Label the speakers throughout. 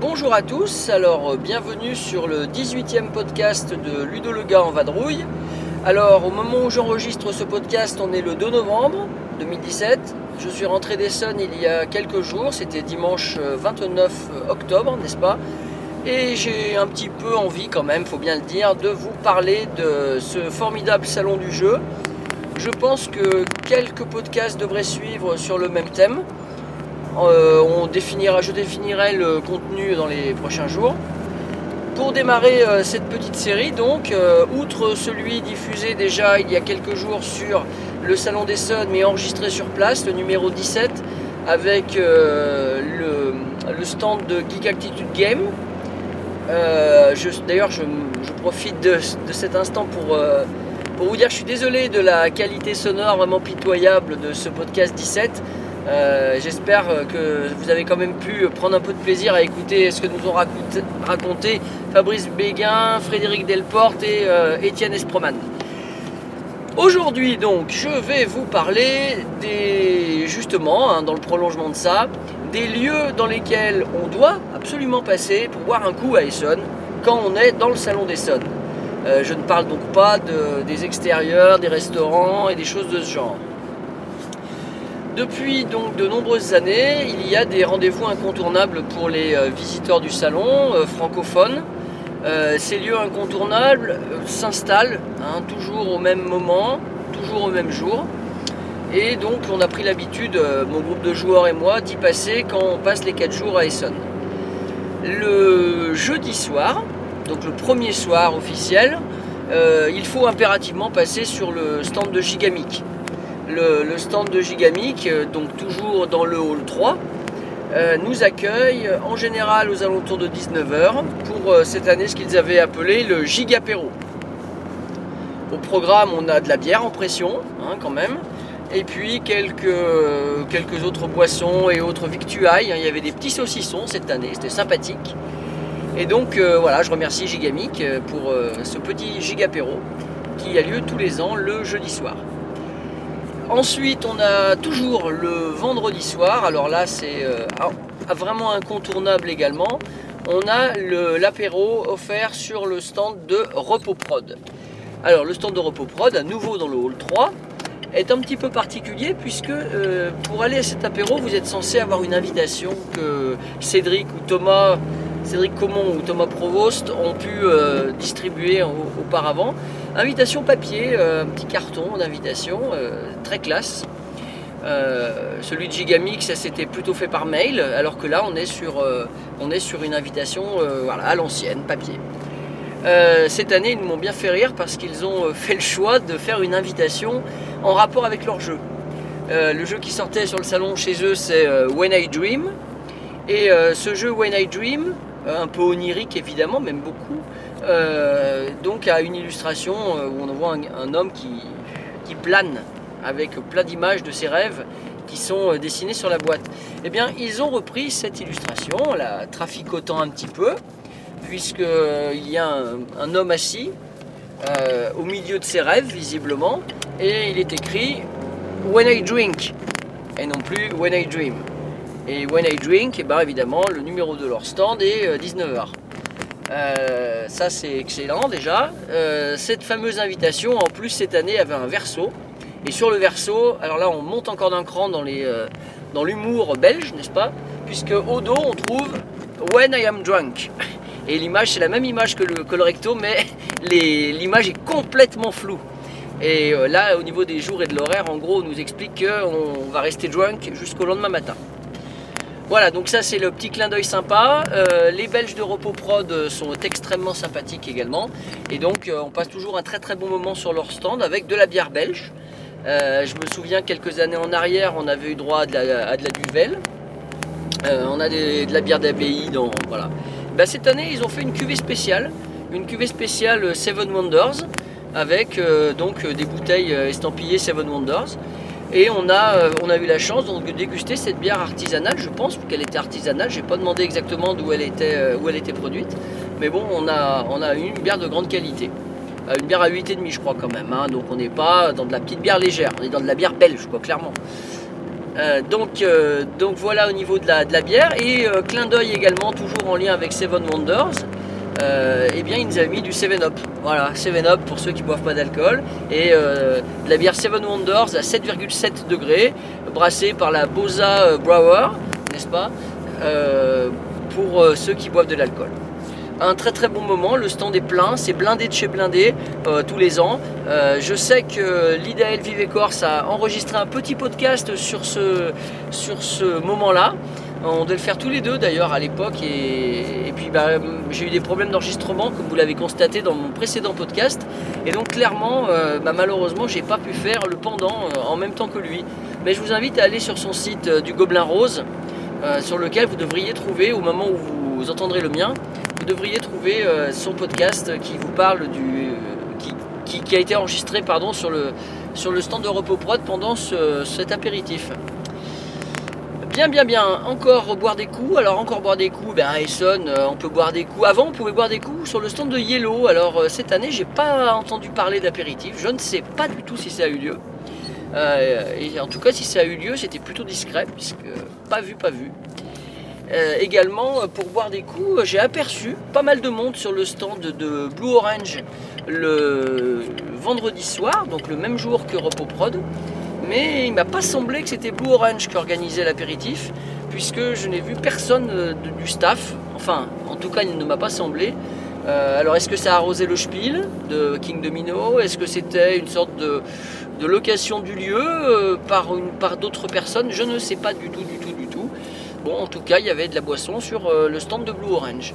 Speaker 1: Bonjour à tous, alors euh, bienvenue sur le 18e podcast de Ludo le gars en vadrouille. Alors au moment où j'enregistre ce podcast, on est le 2 novembre 2017. Je suis rentré d'Essonne il y a quelques jours, c'était dimanche euh, 29 octobre, n'est-ce pas? Et j'ai un petit peu envie quand même, faut bien le dire, de vous parler de ce formidable salon du jeu. Je pense que quelques podcasts devraient suivre sur le même thème. Euh, on définira, je définirai le contenu dans les prochains jours. Pour démarrer euh, cette petite série, donc, euh, outre celui diffusé déjà il y a quelques jours sur le Salon des Sons, mais enregistré sur place, le numéro 17, avec euh, le, stand de Geek Attitude Game. D'ailleurs, je, profite de, cet instant pour, pour vous dire que je suis désolé de la qualité sonore vraiment pitoyable de ce podcast 17. Euh, J'espère que vous avez quand même pu prendre un peu de plaisir à écouter ce que nous ont raconté, Fabrice Béguin, Frédéric Delporte et euh, Étienne Esproman. Aujourd'hui donc je vais vous parler des justement hein, dans le prolongement de ça des lieux dans lesquels on doit absolument passer pour boire un coup à Essonne quand on est dans le salon d'Essonne. Euh, je ne parle donc pas de- des extérieurs, des restaurants et des choses de ce genre. Depuis donc de nombreuses années, il y a des rendez-vous incontournables pour les euh, visiteurs du salon euh, francophones. Euh, ces lieux incontournables euh, s'installent hein, toujours au même moment, toujours au même jour. Et donc on a pris l'habitude, mon groupe de joueurs et moi, d'y passer quand on passe les 4 jours à Essonne. Le jeudi soir, donc le premier soir officiel, il faut impérativement passer sur le stand de Gigamic. Le, stand de Gigamic, euh, donc toujours dans le hall 3, euh, nous accueille euh, en général aux alentours de 19h pour cette année ce qu'ils avaient appelé le Gigapéro. Au programme, on a de la bière en pression, hein, quand même, et puis quelques, autres boissons et autres victuailles. hein. Il y avait des petits saucissons cette année, c'était sympathique. Et donc voilà, je remercie Gigamic pour ce petit Gigapéro qui a lieu tous les ans le jeudi soir. Ensuite, on a toujours le vendredi soir. Alors là, c'est euh, vraiment incontournable également. On a l'apéro offert sur le stand de Repos Prod. Alors, le stand de Repos Prod, à nouveau dans le hall 3, est un petit peu particulier puisque euh, pour aller à cet apéro, vous êtes censé avoir une invitation que Cédric ou Thomas, Cédric Comon ou Thomas Provost ont pu euh, distribuer au- auparavant. Invitation papier, euh, un petit carton d'invitation, euh, très classe. Euh, celui de Gigamic, ça s'était plutôt fait par mail, alors que là, on est sur, une invitation à l'ancienne, papier. Cette année, ils m'ont bien fait rire parce qu'ils ont fait le choix de faire une invitation en rapport avec leur jeu. Le jeu qui sortait sur le salon chez eux, c'est When I Dream. Et ce jeu When I Dream, un peu onirique évidemment, même beaucoup, euh, donc a une illustration euh, où on voit un, homme qui, plane avec plein d'images de ses rêves qui sont euh, dessinées sur la boîte. Eh bien, ils ont repris cette illustration, la traficotant un petit peu, puisqu'il y a un, homme assis au milieu de ses rêves, visiblement, et il est écrit When I Drink, et non plus When I Dream. Et When I Drink, et ben évidemment, le numéro de leur stand est euh, 19h. Euh, ça c'est excellent déjà. Euh, cette fameuse invitation, en plus cette année, avait un verso. Et sur le verso, alors là on monte encore d'un cran euh, dans l'humour belge, n'est-ce pas? Puisque au dos on trouve When I am drunk. Et l'image c'est la même image que le, que recto, mais l'image est complètement floue. Et là, au niveau des jours et de l'horaire, en gros, on nous explique qu'on va rester drunk jusqu'au lendemain matin. Voilà, donc ça c'est le petit clin d'œil sympa. Euh, les Belges de Repos Prod sont extrêmement sympathiques également. Et donc euh, on passe toujours un très très bon moment sur leur stand avec de la bière belge. Euh, je me souviens quelques années en arrière, on avait eu droit à de la, à Duvel. On a de la bière d'abbaye dans. Voilà. Bah, cette année, ils ont fait une cuvée spéciale. Une cuvée spéciale Seven Wonders. avec donc des bouteilles estampillées Seven Wonders. Et on a, euh, on a eu la chance donc, de déguster cette bière artisanale, je pense qu'elle était artisanale, j'ai pas demandé exactement d'où elle, était, euh, où elle était produite, mais bon, on a, on a une bière de grande qualité. Euh, Une bière à 8,5 je crois quand même, hein. donc on n'est pas dans de la petite bière légère, on est dans de la bière belge quoi, clairement. Donc, donc voilà au niveau de la, de la bière, et clin d'œil également, toujours en lien avec Seven Wonders, euh, eh bien il nous a mis du 7-Up. Voilà, 7-Up pour ceux qui boivent pas d'alcool. Et euh, la bière Seven Wonders à 7,7 degrés, brassée par la Boza euh, Brower, n'est-ce pas Euh, Pour ceux qui boivent de l'alcool. Un très très bon moment, le stand est plein, c'est blindé de chez blindé tous les ans. Je sais que l'IDAL Vive Corse a enregistré un petit podcast sur ce moment-là. On devait le faire tous les deux d'ailleurs à l'époque et, puis bah, j'ai eu des problèmes d'enregistrement comme vous l'avez constaté dans mon précédent podcast et donc clairement euh, bah, malheureusement j'ai pas pu faire le pendant euh, en même temps que lui mais je vous invite à aller sur son site euh, du Gobelin Rose euh, sur lequel vous devriez trouver au moment où vous entendrez le mien vous devriez trouver son podcast qui vous parle du qui, a été enregistré pardon sur le stand de Repos Prod pendant ce- cet apéritif. Bien, bien, bien. Encore boire des coups. Alors, encore boire des coups. Ben, Essonne, euh, on peut boire des coups. Avant, on pouvait boire des coups sur le stand de Yellow. Alors, euh, cette année, j'ai pas entendu parler d'apéritif. Je ne sais pas du tout si ça a eu lieu. Euh, et en tout cas, si ça a eu lieu, c'était plutôt discret, puisque pas vu, pas vu. Également, pour boire des coups, j'ai aperçu pas mal de monde sur le stand de Blue Orange le vendredi soir, donc le même jour que Repos Prod. Mais il m'a pas semblé que c'était Blue Orange qui organisait l'apéritif, puisque je n'ai vu personne euh, du staff. Enfin, en tout cas, il ne m'a pas semblé. Euh, alors, est-ce que ça a arrosé le Spiel de King Domino? Est-ce que c'était une sorte de, location du lieu euh, par, d'autres personnes? Je ne sais pas du tout, du tout, du tout. Bon, en tout cas, il y avait de la boisson sur le stand de Blue Orange.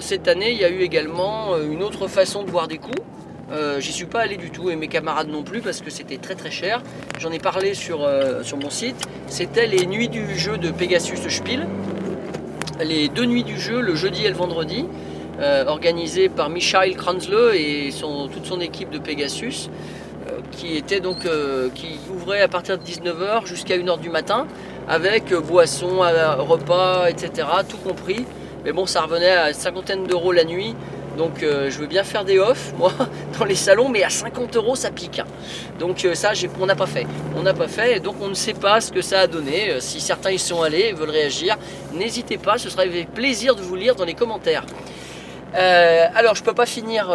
Speaker 1: Cette année, il y a eu également une autre façon de boire des coups. Euh, J'y suis pas allé du tout et mes camarades non plus parce que c'était très très cher. J'en ai parlé sur, euh, mon site. C'était les nuits du jeu de Pegasus Spiel. Les deux nuits du jeu, le jeudi et le vendredi, euh, organisées par Michael Kranzle et toute son équipe de Pegasus, qui était donc qui ouvrait à partir de 19h jusqu'à 1h du matin, avec boissons, repas, etc. Tout compris. Mais bon, ça revenait à une cinquantaine d'euros la nuit. Donc euh, je veux bien faire des offs, moi, dans les salons, mais à 50 euros ça pique. hein. Donc euh, ça, on n'a pas fait. On n'a pas fait, donc on ne sait pas ce que ça a donné. Euh, Si certains y sont allés et veulent réagir, n'hésitez pas, ce sera avec plaisir de vous lire dans les commentaires. Alors, je peux pas finir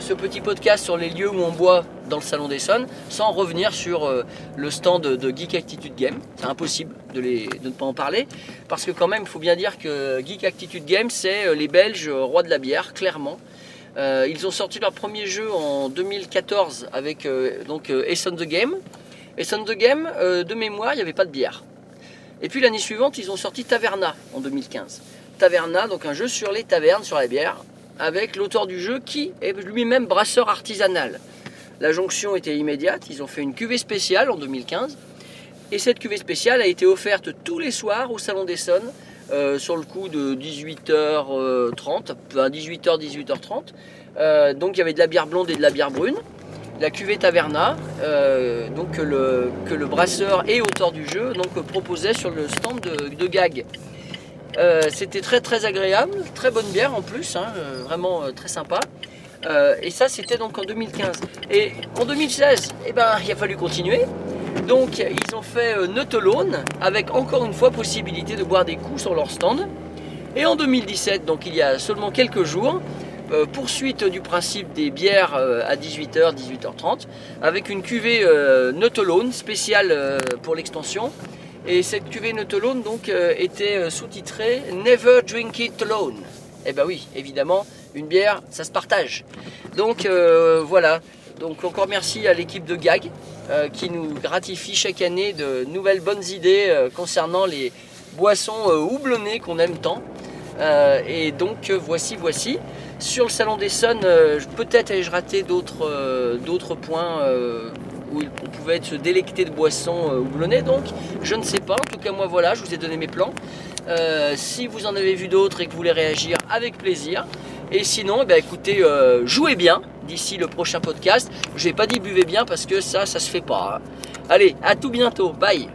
Speaker 1: ce petit podcast sur les lieux où on boit dans le Salon d'Essonne sans revenir sur euh, le stand de, Geek Attitude Game. C'est impossible de, les- ne pas en parler parce que quand même, il faut bien dire que Geek Attitude Game, c'est euh, les Belges euh, rois de la bière, clairement. Ils ont sorti leur premier jeu en 2014 avec euh, donc Essonne the Game. Essonne the Game, de mémoire, il n'y avait pas de bière. Et puis l'année suivante, ils ont sorti Taverna en 2015. Taverna, donc un jeu sur les tavernes, sur la bière, avec l'auteur du jeu qui est lui-même brasseur artisanal. La jonction était immédiate, ils ont fait une cuvée spéciale en 2015, et cette cuvée spéciale a été offerte tous les soirs au Salon d'Essonne, euh, sur le coup de 18h30, enfin 18h, 18h30. Euh, donc il y avait de la bière blonde et de la bière brune. La cuvée Taverna, euh, donc que le, brasseur et auteur du jeu donc, proposait sur le stand de, Gag. C'était très très agréable, très bonne bière en plus, hein, vraiment très sympa. Euh, et ça c'était donc en 2015. Et en 2016, eh ben, il a fallu continuer. Donc ils ont fait euh, avec encore une fois possibilité de boire des coups sur leur stand. Et en 2017, donc il y a seulement quelques jours, euh, poursuite du principe des bières euh, à 18h, 18h30, avec une cuvée Not Alone spéciale pour l'extension. Et cette cuvée Not Alone donc, était sous-titrée Never Drink It Alone. Eh ben oui, évidemment, une bière, ça se partage. Donc euh, voilà, donc encore merci à l'équipe de GAG euh, qui nous gratifie chaque année de nouvelles bonnes idées euh, concernant les boissons houblonnées qu'on aime tant. Et donc voici, voici. Sur le salon d'Essonne, euh, peut-être ai-je raté d'autres points où on pouvait se délecter de boissons euh, houblonnées. Donc je ne sais pas. En tout cas, moi voilà, je vous ai donné mes plans. Euh, si vous en avez vu d'autres et que vous voulez réagir, avec plaisir. Et sinon, eh ben, écoutez, euh, jouez bien, d'ici le prochain podcast. Je n'ai pas dit buvez bien parce que ça, ça se fait pas. hein. Allez, à tout bientôt. Bye.